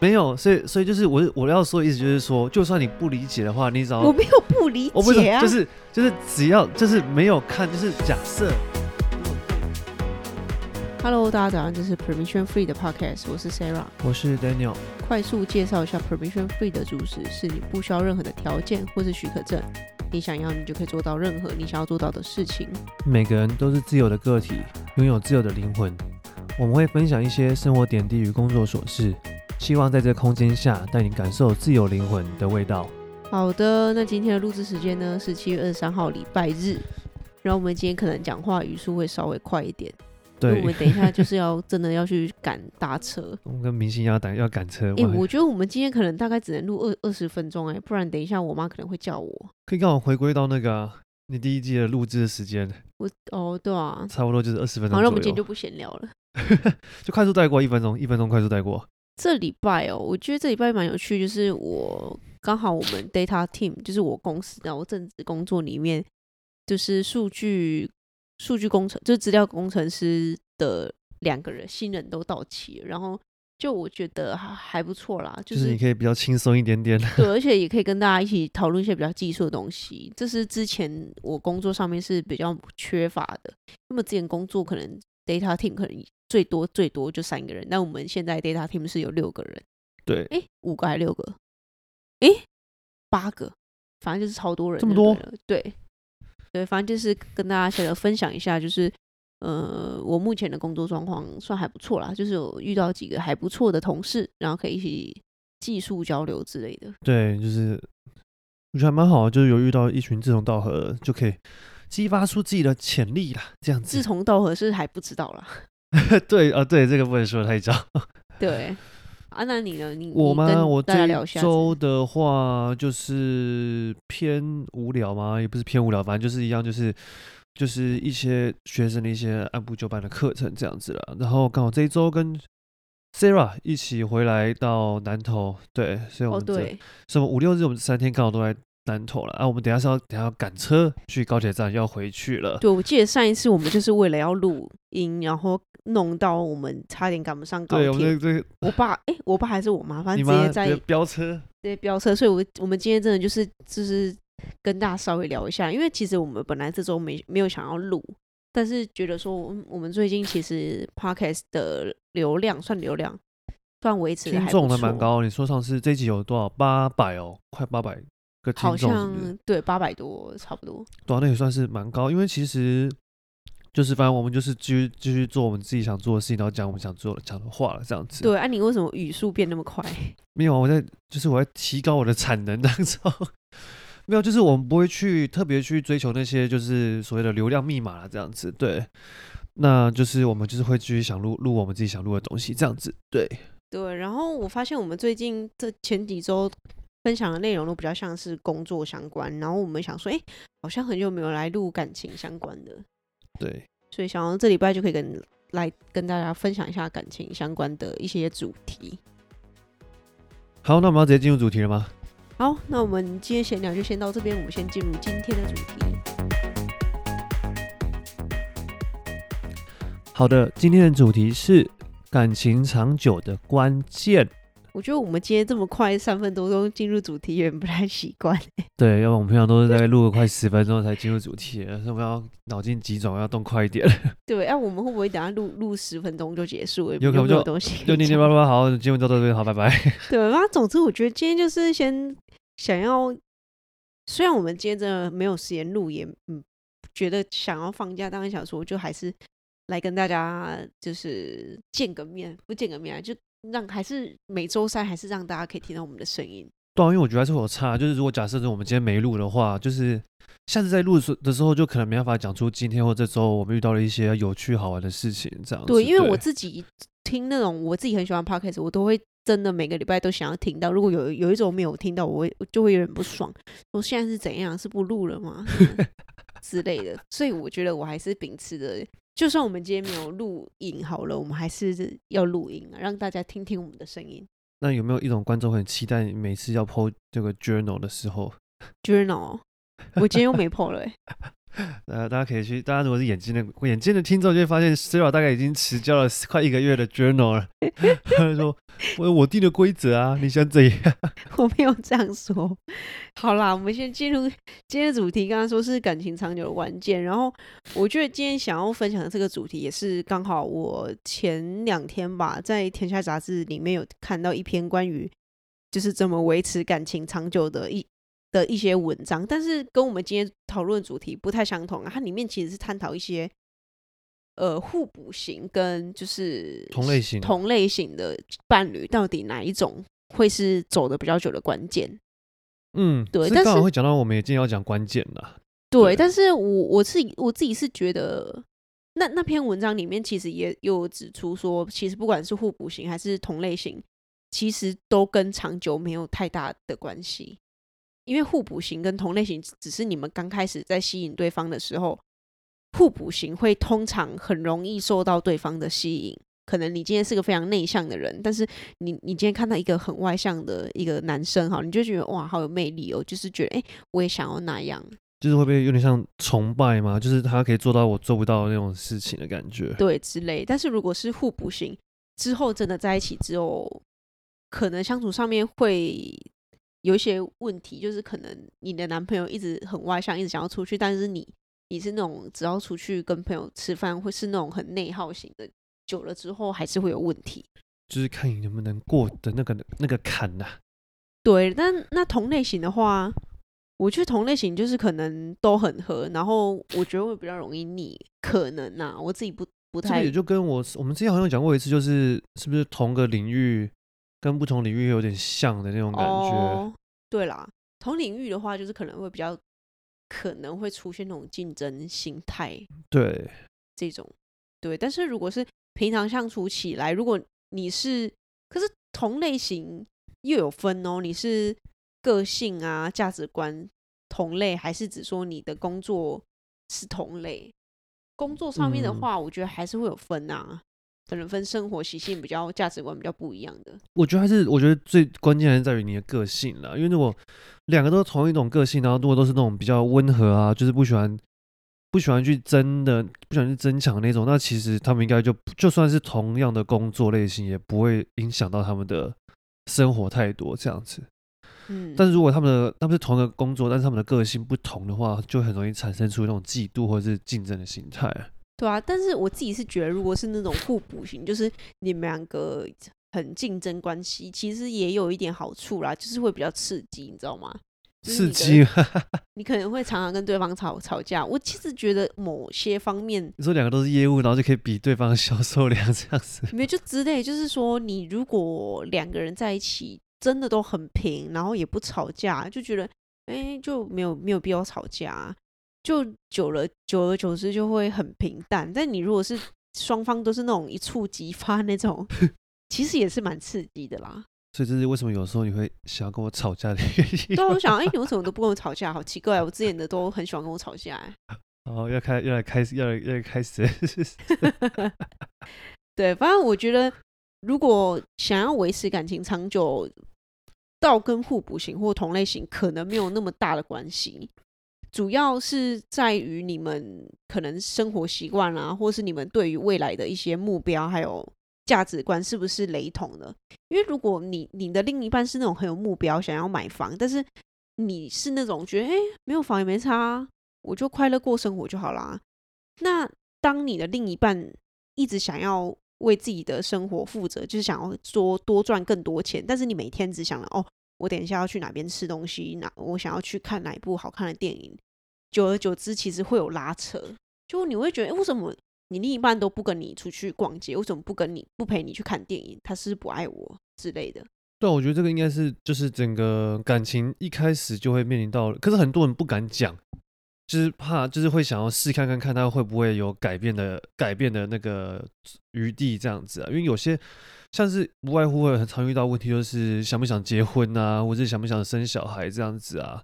没有，所以所以就是我我要说的意思就是说，就算你不理解的话，你只要我没有不理解啊，就是就是只要就是没有看，就是假设。Hello，大家早上，这是 Permission Free 的 Podcast，我是 Sarah，我是 Daniel。快速介绍一下 Permission Free 的主旨：是你不需要任何的条件或是许可证，你想要你就可以做到任何你想要做到的事情。每个人都是自由的个体，拥有自由的灵魂。我们会分享一些生活点滴与工作琐事。希望在这个空间下带你感受自由灵魂的味道。好的，那今天的录制时间呢是七月二十三号礼拜日。然后我们今天可能讲话语速会稍微快一点，对，我们等一下就是要真的要去赶搭车。我们跟明星一样赶要赶车。哎、欸，我觉得我们今天可能大概只能录二二十分钟哎，不然等一下我妈可能会叫我。可以刚好回归到那个、啊、你第一季的录制的时间。我哦对啊，差不多就是二十分钟。好，那我们今天就不闲聊了，就快速带过一分钟，一分钟快速带过。这礼拜哦，我觉得这礼拜蛮有趣，就是我刚好我们 data team 就是我公司然后正职工作里面，就是数据数据工程，就是资料工程师的两个人新人都到齐了，然后就我觉得还还不错啦，就是，就是你可以比较轻松一点点，对，而且也可以跟大家一起讨论一些比较技术的东西，这是之前我工作上面是比较缺乏的，那么之前工作可能 data team 可能。最多最多就三个人，那我们现在 data team 是有六个人。对，哎，五个还是六个？哎，八个，反正就是超多人。这么多？对，对，反正就是跟大家先分享一下，就是呃，我目前的工作状况算还不错啦，就是有遇到几个还不错的同事，然后可以一起技术交流之类的。对，就是我觉得还蛮好，就是有遇到一群志同道合，就可以激发出自己的潜力啦。这样子，志同道合是还不知道啦。对啊，对，这个不能说太早。对，啊，那你呢？你我吗？我这周的话就是偏无聊吗？也不是偏无聊，反正就是一样，就是就是一些学生的一些按部就班的课程这样子了。然后刚好这一周跟 Sarah 一起回来到南投，对，所以我们这、哦、对什么五六日，我们三天刚好都在。南投了啊！我们等下是要等下要赶车去高铁站，要回去了。对，我记得上一次我们就是为了要录音，然后弄到我们差点赶不上高铁。对，我们这个我爸哎、欸，我爸还是我妈，反正直接在飙车，对，飙车。所以我，我我们今天真的就是就是跟大家稍微聊一下，因为其实我们本来这周没没有想要录，但是觉得说我们最近其实 podcast 的流量算流量算维持的还，听众还蛮高。你说上次这集有多少？八百哦，快八百。好像对八百多差不多，对啊，那也算是蛮高。因为其实就是反正我们就是继续继续做我们自己想做的事情，然后讲我们想做的讲的话了，这样子。对啊，你为什么语速变那么快？没有，我在就是我在提高我的产能当中。没有，就是我们不会去特别去追求那些就是所谓的流量密码了，这样子。对，那就是我们就是会继续想录录我们自己想录的东西，这样子。对对，然后我发现我们最近这前几周。分享的内容都比较像是工作相关，然后我们想说，哎、欸，好像很久没有来录感情相关的，对，所以想要这礼拜就可以跟来跟大家分享一下感情相关的一些主题。好，那我们要直接进入主题了吗？好，那我们今天闲聊就先到这边，我们先进入今天的主题。好的，今天的主题是感情长久的关键。我觉得我们今天这么快三分多钟进入主题有点不太习惯。对，要不然我们平常都是在录了快十分钟才进入主题，所以我们要脑筋急转，要动快一点。对，哎、啊，我们会不会等下录录十分钟就结束？有可能就东西就念念叭叭，好，今天就到这边，好，拜拜。对，那总之我觉得今天就是先想要，虽然我们今天真的没有时间录，也嗯觉得想要放假，当然想说就还是来跟大家就是见个面，不见个面就。让还是每周三还是让大家可以听到我们的声音。对啊，因为我觉得还是会有差。就是如果假设我们今天没录的话，就是下次再录的时候，就可能没办法讲出今天或这周我们遇到了一些有趣好玩的事情。这样子。对，因为我自己听那种我自己很喜欢 podcast，我都会真的每个礼拜都想要听到。如果有有一种没有听到，我会就会有点不爽。我现在是怎样？是不录了吗？之类的。所以我觉得我还是秉持着。就算我们今天没有录影好了，我们还是要录音啊，让大家听听我们的声音。那有没有一种观众很期待你每次要 po 这个 journal 的时候？journal，我今天又没 po 了、欸、呃，大家可以去，大家如果是眼尖的眼尖的听众，就会发现 Sara 大概已经迟交了 快一个月的 journal 了。他说：“我我定的规则啊，你想怎样？”我没有这样说。好啦，我们先进入今天的主题。刚刚说是感情长久的关键，然后我觉得今天想要分享的这个主题，也是刚好我前两天吧，在《天下杂志》里面有看到一篇关于就是怎么维持感情长久的一。的一些文章，但是跟我们今天讨论的主题不太相同啊。它里面其实是探讨一些呃互补型跟就是同类型同类型的伴侣，到底哪一种会是走的比较久的关键？嗯，对。但是刚好会讲到我们也今天要讲关键的。对，对，但是我我自己我自己是觉得，那那篇文章里面其实也有指出说，其实不管是互补型还是同类型，其实都跟长久没有太大的关系。因为互补型跟同类型只是你们刚开始在吸引对方的时候，互补型会通常很容易受到对方的吸引。可能你今天是个非常内向的人，但是你你今天看到一个很外向的一个男生哈，你就觉得哇，好有魅力哦，就是觉得哎，我也想要那样。就是会不会有点像崇拜吗？就是他可以做到我做不到的那种事情的感觉。对，之类。但是如果是互补型之后真的在一起之后，可能相处上面会。有一些问题，就是可能你的男朋友一直很外向，一直想要出去，但是你你是那种只要出去跟朋友吃饭，会是那种很内耗型的，久了之后还是会有问题。就是看你能不能过的那个那个坎呐、啊。对，但那同类型的话，我觉得同类型就是可能都很合，然后我觉得会比较容易腻，可能呐、啊，我自己不不太。这个也就跟我我们之前好像讲过一次，就是是不是同个领域？跟不同领域有点像的那种感觉。哦，对啦，同领域的话，就是可能会比较可能会出现那种竞争心态。对，这种对。但是如果是平常相处起来，如果你是，可是同类型又有分哦，你是个性啊、价值观同类，还是只说你的工作是同类？工作上面的话，我觉得还是会有分啊。可能分生活习性比较价值观比较不一样的，我觉得还是我觉得最关键还是在于你的个性啦。因为如果两个都是同一种个性，然后如果都是那种比较温和啊，就是不喜欢不喜欢去争的，不喜欢去争抢那种，那其实他们应该就就算是同样的工作类型，也不会影响到他们的生活太多这样子。嗯，但是如果他们的他们是同一个工作，但是他们的个性不同的话，就很容易产生出那种嫉妒或者是竞争的心态。对啊，但是我自己是觉得，如果是那种互补型，就是你们两个很竞争关系，其实也有一点好处啦，就是会比较刺激，你知道吗？刺激，你可能会常常跟对方吵吵架。我其实觉得某些方面，你说两个都是业务，然后就可以比对方的销售量这样子，没有就之类，就是说你如果两个人在一起真的都很平，然后也不吵架，就觉得哎，就没有没有必要吵架。就久了，久而久之就会很平淡。但你如果是 双方都是那种一触即发那种，其实也是蛮刺激的啦。所以这是为什么有时候你会想要跟我吵架的原因。对，我想，哎、欸，你为什么都不跟我吵架？好奇怪，我之前的都很喜欢跟我吵架。哎，哦，要开，要来开始，要来，要来开始。对，反正我觉得，如果想要维持感情长久，倒跟互补型或同类型可能没有那么大的关系。主要是在于你们可能生活习惯啊，或是你们对于未来的一些目标还有价值观是不是雷同的？因为如果你你的另一半是那种很有目标，想要买房，但是你是那种觉得诶、欸，没有房也没差啊，我就快乐过生活就好啦。那当你的另一半一直想要为自己的生活负责，就是想要说多赚更多钱，但是你每天只想了哦。我等一下要去哪边吃东西？哪我想要去看哪一部好看的电影？久而久之，其实会有拉扯。就你会觉得，为什么你另一半都不跟你出去逛街？为什么不跟你不陪你去看电影？他是不是不爱我之类的？对，我觉得这个应该是就是整个感情一开始就会面临到，可是很多人不敢讲，就是怕，就是会想要试看看看他会不会有改变的改变的那个余地这样子啊，因为有些。像是无外乎会很常遇到问题，就是想不想结婚啊，或者想不想生小孩这样子啊。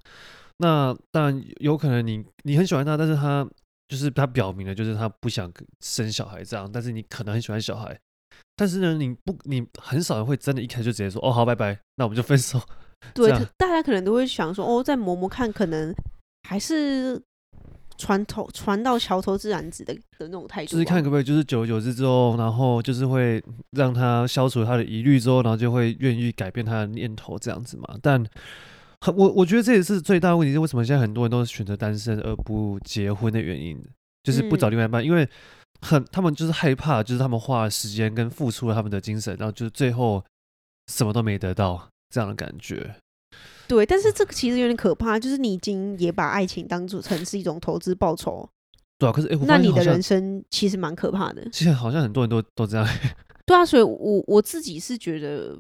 那当然有可能你你很喜欢他，但是他就是他表明了，就是他不想生小孩这样。但是你可能很喜欢小孩，但是呢，你不你很少人会真的一开始就直接说哦好拜拜，那我们就分手。对，大家可能都会想说哦再磨磨看，可能还是船头船到桥头自然直的的那种态度，就是看可不可以，就是久而久之之后，然后就是会让他消除他的疑虑之后，然后就会愿意改变他的念头这样子嘛。但很我我觉得这也是最大的问题，是为什么现在很多人都选择单身而不结婚的原因，就是不找另外一半，因为很他们就是害怕，就是他们花了时间跟付出了他们的精神，然后就最后什么都没得到这样的感觉。对，但是这个其实有点可怕，就是你已经也把爱情当做成是一种投资报酬。对啊，可是哎，那你的人生其实蛮可怕的。其实好像很多人都都这样。对啊，所以我我自己是觉得，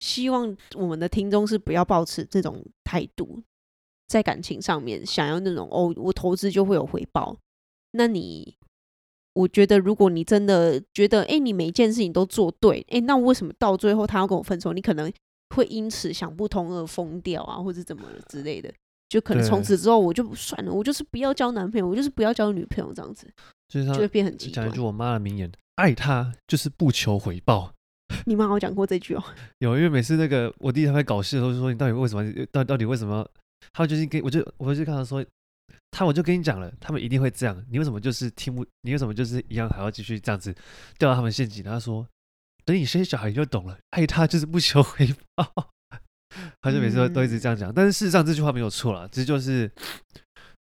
希望我们的听众是不要抱持这种态度，在感情上面想要那种哦，我投资就会有回报。那你，我觉得如果你真的觉得哎，你每一件事情都做对，哎，那为什么到最后他要跟我分手？你可能。会因此想不通而疯掉啊，或者怎么之类的，就可能从此之后我就算了，我就是不要交男朋友，我就是不要交女朋友这样子，就是他就会变很极端。讲一句我妈的名言：爱他就是不求回报。你妈有讲过这句哦？有，因为每次那个我弟他会搞事的时候，就说你到底为什么？到到底为什么？他就是跟我就我就跟他说，他我就跟你讲了，他们一定会这样。你为什么就是听不？你为什么就是一样还要继续这样子掉到他们陷阱？他说。等你生小孩你就懂了，爱他就是不求回报。他就每次都都一直这样讲，但是事实上这句话没有错啦，这就是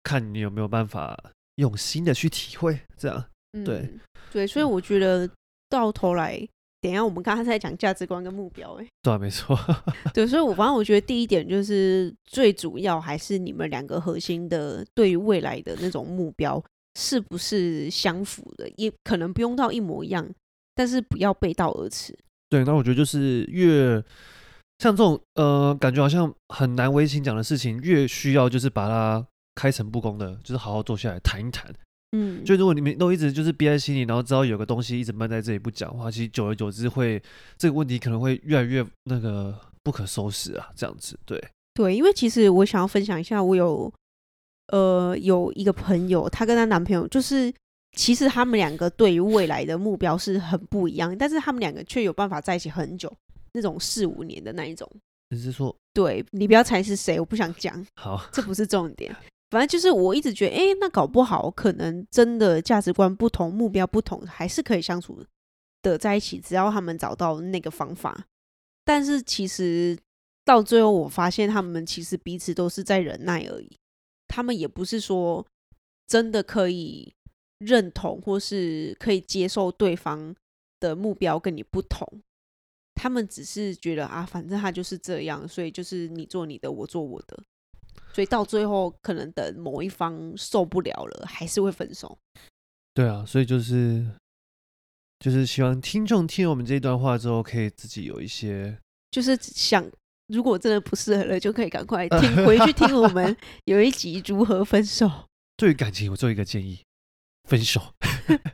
看你有没有办法用心的去体会，这样对、嗯、对，所以我觉得到头来，等一下我们刚刚在讲价值观跟目标、欸，哎，对、啊，没错，对，所以我反正我觉得第一点就是最主要还是你们两个核心的对于未来的那种目标是不是相符的，也可能不用到一模一样。但是不要背道而驰。对，那我觉得就是越像这种呃，感觉好像很难为情讲的事情，越需要就是把它开诚布公的，就是好好坐下来谈一谈。嗯，就如果你们都一直就是憋在心里，然后知道有个东西一直闷在这里不讲的话，其实久而久之会这个问题可能会越来越那个不可收拾啊，这样子。对，对，因为其实我想要分享一下，我有呃有一个朋友，她跟她男朋友就是。其实他们两个对于未来的目标是很不一样，但是他们两个却有办法在一起很久，那种四五年的那一种。你是说？对，你不要猜是谁，我不想讲。好，这不是重点。反正就是我一直觉得，哎，那搞不好可能真的价值观不同，目标不同，还是可以相处的在一起，只要他们找到那个方法。但是其实到最后，我发现他们其实彼此都是在忍耐而已，他们也不是说真的可以。认同或是可以接受对方的目标跟你不同，他们只是觉得啊，反正他就是这样，所以就是你做你的，我做我的，所以到最后可能等某一方受不了了，还是会分手。对啊，所以就是就是希望听众听我们这一段话之后，可以自己有一些，就是想如果真的不适合了，就可以赶快听 回去听我们有一集如何分手。对于感情，我做一个建议。分手，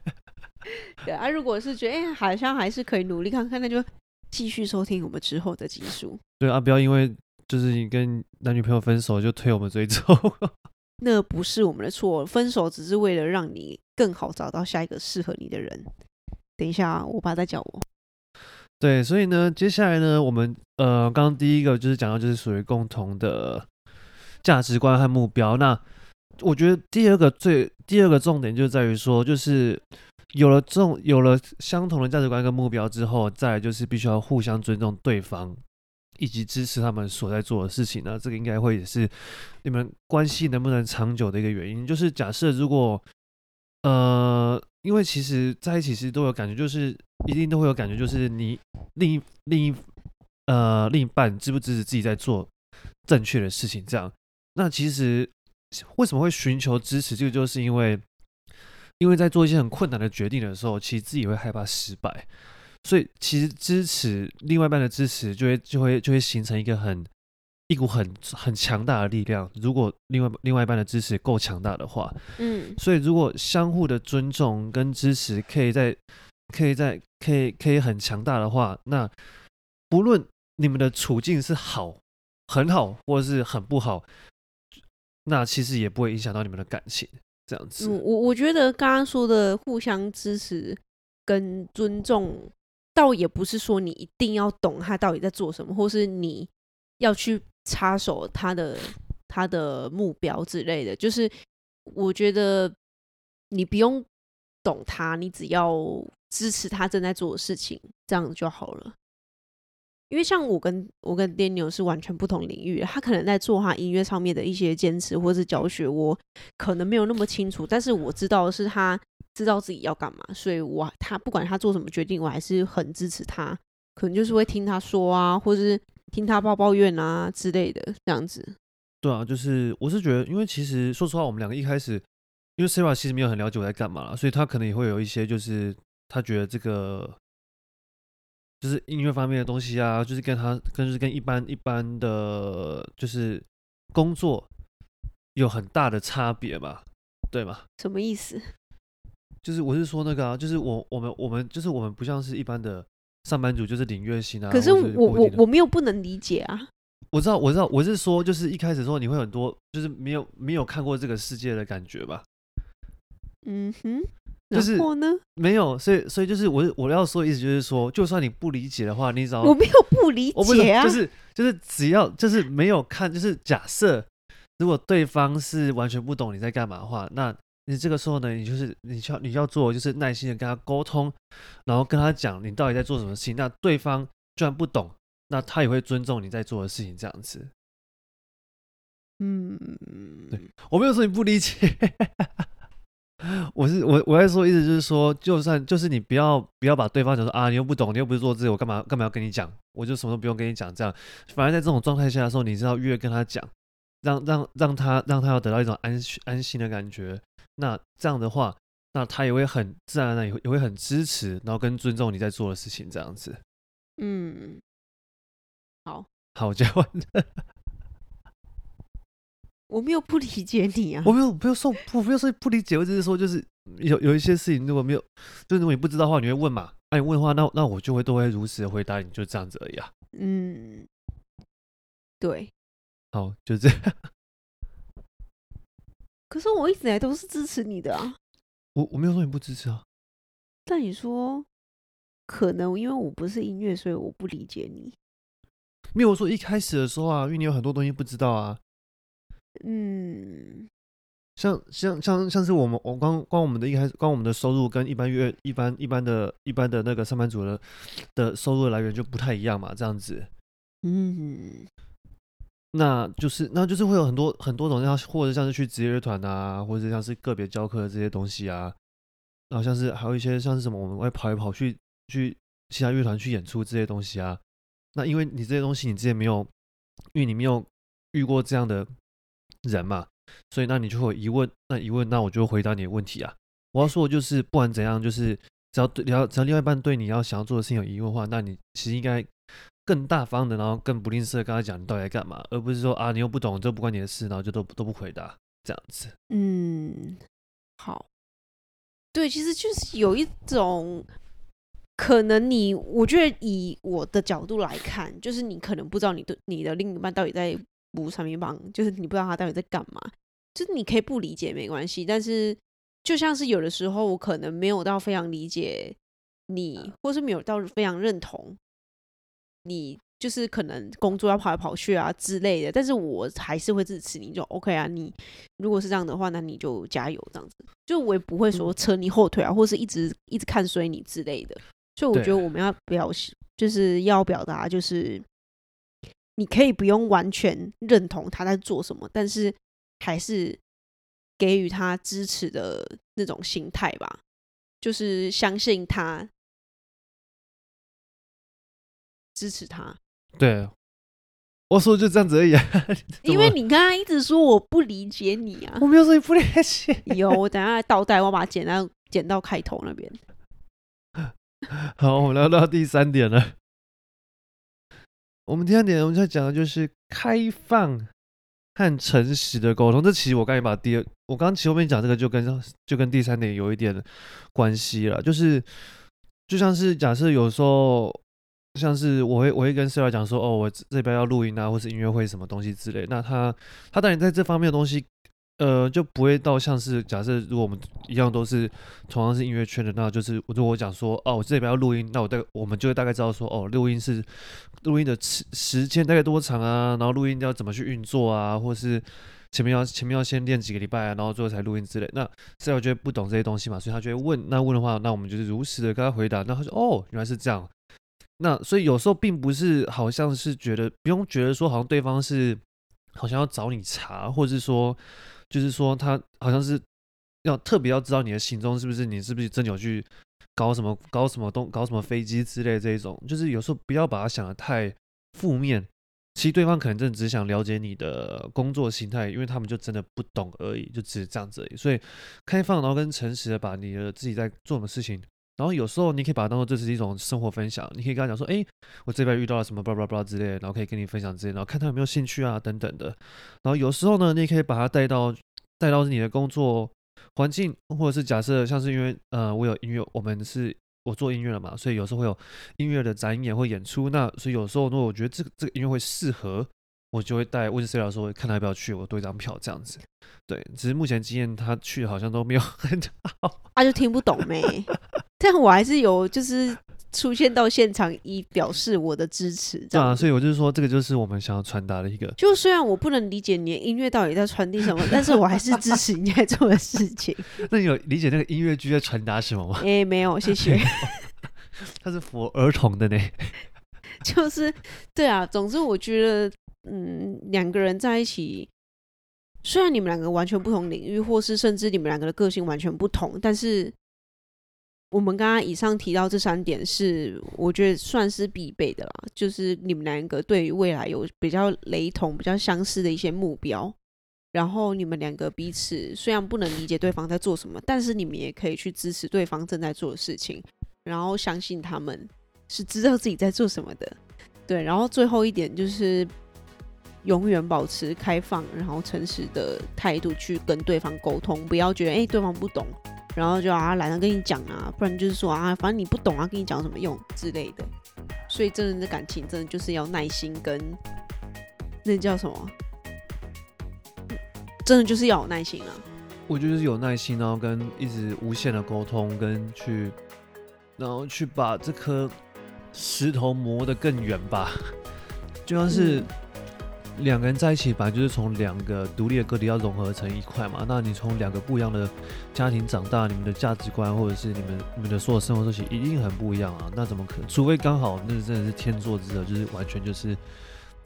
对啊，如果是觉得哎、欸，好像还是可以努力看看，那就继续收听我们之后的集数。对啊，不要因为就是你跟男女朋友分手就推我们这一周，那不是我们的错，分手只是为了让你更好找到下一个适合你的人。等一下，我爸在叫我。对，所以呢，接下来呢，我们呃，刚刚第一个就是讲到就是属于共同的价值观和目标，那。我觉得第二个最第二个重点就在于说，就是有了这种有了相同的价值观跟目标之后，再来就是必须要互相尊重对方，以及支持他们所在做的事情。那这个应该会也是你们关系能不能长久的一个原因。就是假设如果呃，因为其实在一起其实都有感觉，就是一定都会有感觉，就是你另一另一呃另一半支不支持自己在做正确的事情，这样，那其实。为什么会寻求支持？这个就是因为，因为在做一些很困难的决定的时候，其实自己会害怕失败，所以其实支持另外一半的支持，就会就会就会形成一个很一股很很强大的力量。如果另外另外一半的支持够强大的话，嗯，所以如果相互的尊重跟支持可以在可以在可以可以很强大的话，那不论你们的处境是好很好，或者是很不好。那其实也不会影响到你们的感情，这样子。嗯，我我觉得刚刚说的互相支持跟尊重，倒也不是说你一定要懂他到底在做什么，或是你要去插手他的他的目标之类的。就是我觉得你不用懂他，你只要支持他正在做的事情，这样就好了。因为像我跟我跟 Daniel 是完全不同领域，他可能在做他音乐上面的一些坚持或是教学，我可能没有那么清楚，但是我知道是他知道自己要干嘛，所以我他不管他做什么决定，我还是很支持他，可能就是会听他说啊，或是听他抱抱怨啊之类的这样子。对啊，就是我是觉得，因为其实说实话，我们两个一开始，因为 Sarah 其实没有很了解我在干嘛，所以他可能也会有一些，就是他觉得这个。就是音乐方面的东西啊，就是跟他跟就是跟一般一般的就是工作有很大的差别嘛，对吗？什么意思？就是我是说那个啊，就是我我们我们就是我们不像是一般的上班族，就是领月薪啊。可是我我我没有不能理解啊。我知道我知道我是说，就是一开始说你会很多就是没有没有看过这个世界的感觉吧。嗯哼。就是然后呢？没有，所以所以就是我我要说的意思就是说，就算你不理解的话，你只要我没有不理解啊，就是就是只要就是没有看，就是假设如果对方是完全不懂你在干嘛的话，那你这个时候呢，你就是你要你要做就是耐心的跟他沟通，然后跟他讲你到底在做什么事情。那对方居然不懂，那他也会尊重你在做的事情，这样子。嗯，对，我没有说你不理解。我是我我在说，意思就是说，就算就是你不要不要把对方讲说啊，你又不懂，你又不是做这个，我干嘛干嘛要跟你讲？我就什么都不用跟你讲，这样。反而在这种状态下的时候，你知道越跟他讲，让让让他让他要得到一种安安心的感觉。那这样的话，那他也会很自然的也会也会很支持，然后跟尊重你在做的事情，这样子。嗯，好，好，交换。我没有不理解你啊，我没有没有说我没有说不理解，我只是说就是有有一些事情如果没有，就是如果你不知道的话，你会问嘛？那、啊、你问的话，那那我就会都会如实的回答你，就这样子而已啊。嗯，对，好，就这样。可是我一直来都是支持你的啊。我我没有说你不支持啊。但你说可能因为我不是音乐，所以我不理解你。没有说一开始的时候啊，因为你有很多东西不知道啊。嗯，像像像像是我们我光光我们的一开始光我们的收入跟一般月一般一般的一般的那个上班族的的收入来源就不太一样嘛，这样子。嗯，那就是那就是会有很多很多种像或者像是去职业乐团啊，或者像是个别教课的这些东西啊，然后像是还有一些像是什么我们会跑来跑去去其他乐团去演出这些东西啊。那因为你这些东西你之前没有，因为你没有遇过这样的。人嘛，所以那你就会有疑问，那疑问，那我就回答你的问题啊。我要说的就是，不管怎样，就是只要对，只要只要另外一半对你要想要做的事情有疑问的话，那你其实应该更大方的，然后更不吝啬的跟他讲你到底在干嘛，而不是说啊你又不懂，这不关你的事，然后就都都不回答这样子。嗯，好，对，其实就是有一种可能你，我觉得以我的角度来看，就是你可能不知道你的你的另一半到底在。不上面帮，就是你不知道他到底在干嘛，就是你可以不理解没关系，但是就像是有的时候我可能没有到非常理解你，或是没有到非常认同你，就是可能工作要跑来跑去啊之类的，但是我还是会支持你，就 OK 啊。你如果是这样的话，那你就加油这样子，就我也不会说扯你后腿啊，或是一直一直看衰你之类的。所以我觉得我们要表示，就是要表达就是。你可以不用完全认同他在做什么，但是还是给予他支持的那种心态吧，就是相信他，支持他。对，我说就这样子而已啊。因为你刚刚一直说我不理解你啊，我没有说你不理解。有，我等下倒带，我把它剪到剪到开头那边。好，我们聊到第三点了。我们第三点，我们在讲的就是开放和诚实的沟通。这其实我刚才把第二，我刚刚其实后面讲这个就跟就跟第三点有一点关系了。就是就像是假设有时候，像是我会我会跟 Sara 讲说，哦，我这边要录音啊，或是音乐会什么东西之类。那他他当然在这方面的东西。呃，就不会到像是假设，如果我们一样都是同样是音乐圈的，那就是如果我讲说，哦，我这里边要录音，那我大我们就会大概知道说，哦，录音是录音的时时间大概多长啊，然后录音要怎么去运作啊，或是前面要前面要先练几个礼拜啊，然后最后才录音之类。那室友就会不懂这些东西嘛，所以他就会问。那问的话，那我们就是如实的跟他回答。那他说哦，原来是这样。那所以有时候并不是好像是觉得不用觉得说好像对方是好像要找你查，或者是说就是说他好像是要特别要知道你的行踪是不是你是不是真有去搞什么搞什么东搞什么飞机之类这一种，就是有时候不要把它想的太负面。其实对方可能真的只想了解你的工作心态，因为他们就真的不懂而已，就只是这样子而已。所以开放然后跟诚实的把你的自己在做什么事情。然后有时候你可以把它当做这是一种生活分享，你可以跟他讲说，哎，我这边遇到了什么，巴拉巴拉之类的，然后可以跟你分享之类，然后看他有没有兴趣啊，等等的。然后有时候呢，你也可以把它带到带到你的工作环境，或者是假设像是因为呃，我有音乐，我们是我做音乐的嘛，所以有时候会有音乐的展演或演出。那所以有时候如果我觉得这个这个音乐会适合，我就会带问 C 老师看他要不要去，我多一张票这样子。对，只是目前经验他去好像都没有 很好，他就听不懂没。但我还是有，就是出现到现场以表示我的支持，这样。啊，所以我就是说，这个就是我们想要传达的一个。就虽然我不能理解你的音乐到底在传递什么，但是我还是支持你在做的事情。那你有理解那个音乐剧在传达什么吗？哎、欸，没有，谢谢。它是 for 儿童的呢。就是对啊，总之我觉得，嗯，两个人在一起，虽然你们两个完全不同领域，或是甚至你们两个的个性完全不同，但是。我们刚刚以上提到这三点是，我觉得算是必备的啦。就是你们两个对于未来有比较雷同、比较相似的一些目标，然后你们两个彼此虽然不能理解对方在做什么，但是你们也可以去支持对方正在做的事情，然后相信他们是知道自己在做什么的。对，然后最后一点就是永远保持开放，然后诚实的态度去跟对方沟通，不要觉得诶，对方不懂。然后就啊，懒得跟你讲啊，不然就是说啊，反正你不懂啊，跟你讲有什么用之类的。所以真人的感情，真的就是要耐心跟那叫什么？真的就是要有耐心啊。我觉得是有耐心，然后跟一直无限的沟通，跟去，然后去把这颗石头磨得更圆吧。就像是。两个人在一起，本来就是从两个独立的个体要融合成一块嘛。那你从两个不一样的家庭长大，你们的价值观或者是你们你们的所有生活作息一定很不一样啊。那怎么可能？除非刚好那真的是天作之合，就是完全就是。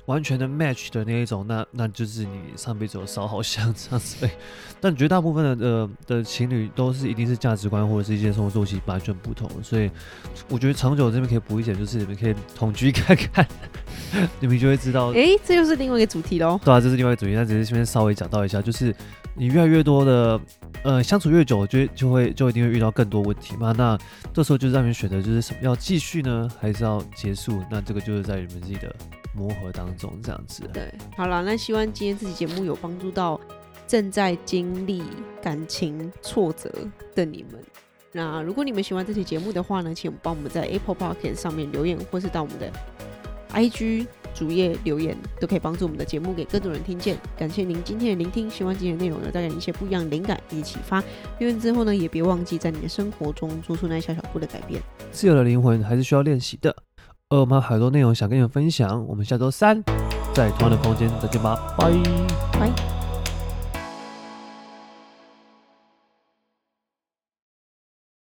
完全的 match 的那一种，那那就是你上辈子有烧好香这样子。但绝大部分的呃的情侣都是一定是价值观或者是一些生活作息完全不同，所以我觉得长久这边可以补一点，就是你们可以同居看看，你们就会知道。哎、欸，这又是另外一个主题喽。对啊，这是另外一个主题，那只是先稍微讲到一下，就是你越来越多的呃相处越久，就就会就一定会遇到更多问题嘛。那这时候就是让你们选择，就是什么要继续呢，还是要结束？那这个就是在你们自己的。磨合当中这样子，对，好了，那希望今天这期节目有帮助到正在经历感情挫折的你们。那如果你们喜欢这期节目的话呢，请帮我们在 Apple Podcast 上面留言，或是到我们的 IG 主页留言，都可以帮助我们的节目给更多人听见。感谢您今天的聆听，希望今天的内容有带给你一些不一样的灵感以及启发。留言之后呢，也别忘记在你的生活中做出那小小步的改变。自由的灵魂还是需要练习的。而我们还有很多内容想跟你们分享，我们下周三在同样的空间再见吧，拜拜。